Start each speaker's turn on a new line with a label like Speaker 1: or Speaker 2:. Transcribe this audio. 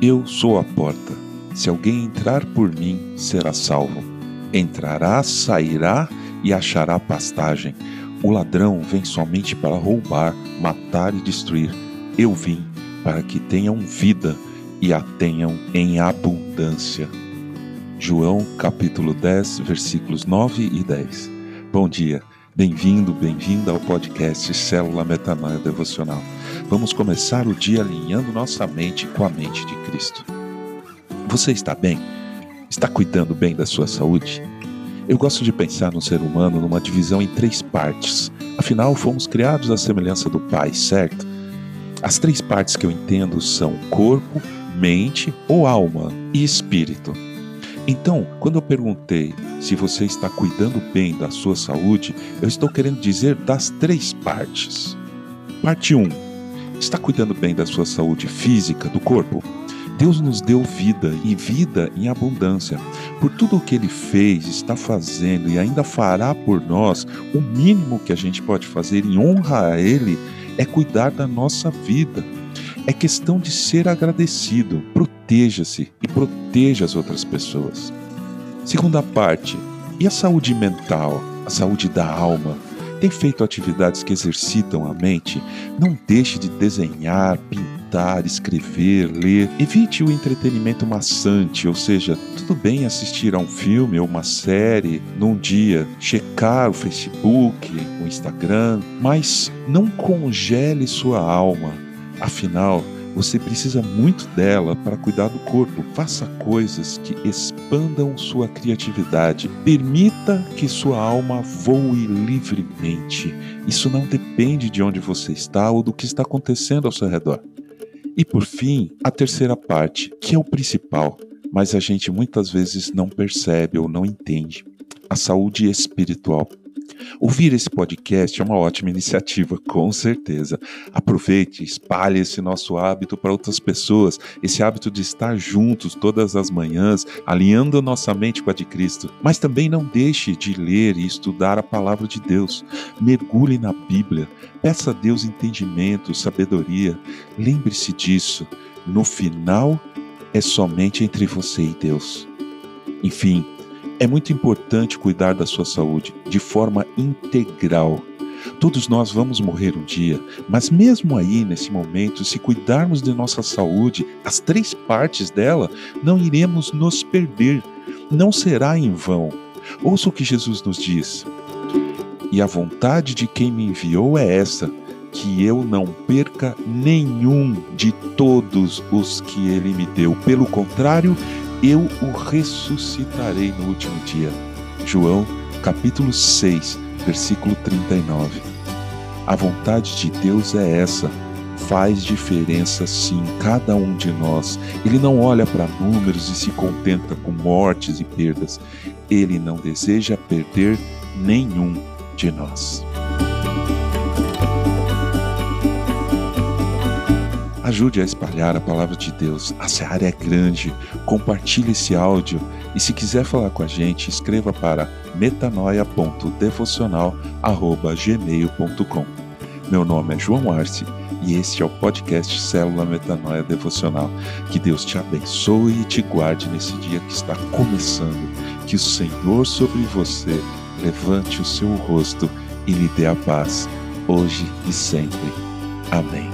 Speaker 1: Eu sou a porta. Se alguém entrar por mim, será salvo. Entrará, sairá e achará pastagem. O ladrão vem somente para roubar, matar e destruir. Eu vim para que tenham vida e a tenham em abundância. João capítulo 10, versículos 9 e 10. Bom dia, bem-vindo, bem-vinda ao podcast Célula Metanoia Devocional. Vamos começar o dia alinhando nossa mente com a mente de Cristo. Você está bem? Está cuidando bem da sua saúde? Eu gosto de pensar no ser humano numa divisão em três partes. Afinal, fomos criados à semelhança do Pai, certo? As três partes que eu entendo são corpo, mente ou alma e espírito. Então, quando eu perguntei se você está cuidando bem da sua saúde, eu estou querendo dizer das três partes. Parte 1. Está cuidando bem da sua saúde física, do corpo? Deus nos deu vida e vida em abundância. Por tudo o que Ele fez, está fazendo e ainda fará por nós, o mínimo que a gente pode fazer em honra a Ele é cuidar da nossa vida. É questão de ser agradecido. Proteja-se proteja as outras pessoas. Segunda parte, e a saúde mental, a saúde da alma? Tem feito atividades que exercitam a mente? Não deixe de desenhar, pintar, escrever, ler. Evite o entretenimento maçante, ou seja, tudo bem assistir a um filme ou uma série num dia, checar o Facebook, o Instagram, mas não congele sua alma. Afinal, você precisa muito dela para cuidar do corpo. Faça coisas que expandam sua criatividade. Permita que sua alma voe livremente. Isso não depende de onde você está ou do que está acontecendo ao seu redor. E por fim, a terceira parte, que é o principal, mas a gente muitas vezes não percebe ou não entende: a saúde espiritual. Ouvir esse podcast é uma ótima iniciativa, com certeza. Aproveite, espalhe esse nosso hábito para outras pessoas, esse hábito de estar juntos todas as manhãs, alinhando nossa mente com a de Cristo. Mas também não deixe de ler e estudar a palavra de Deus. Mergulhe na Bíblia, peça a Deus entendimento, sabedoria. Lembre-se disso. No final, é somente entre você e Deus. Enfim, é muito importante cuidar da sua saúde de forma integral. Todos nós vamos morrer um dia, mas mesmo aí, nesse momento, se cuidarmos de nossa saúde, as três partes dela, não iremos nos perder. Não será em vão. Ouça o que Jesus nos diz. E a vontade de quem me enviou é essa, que eu não perca nenhum de todos os que ele me deu. Pelo contrário, eu o ressuscitarei no último dia. João, capítulo 6, versículo 39. A vontade de Deus é essa. Faz diferença sim, cada um de nós. Ele não olha para números e se contenta com mortes e perdas. Ele não deseja perder nenhum de nós. Ajude a espalhar a palavra de Deus. A seara é grande. Compartilhe esse áudio e se quiser falar com a gente, escreva para metanoia.devocional@gmail.com. Meu nome é João Arce e este é o podcast Célula Metanoia Devocional. Que Deus te abençoe e te guarde nesse dia que está começando. Que o Senhor sobre você levante o seu rosto e lhe dê a paz, hoje e sempre. Amém.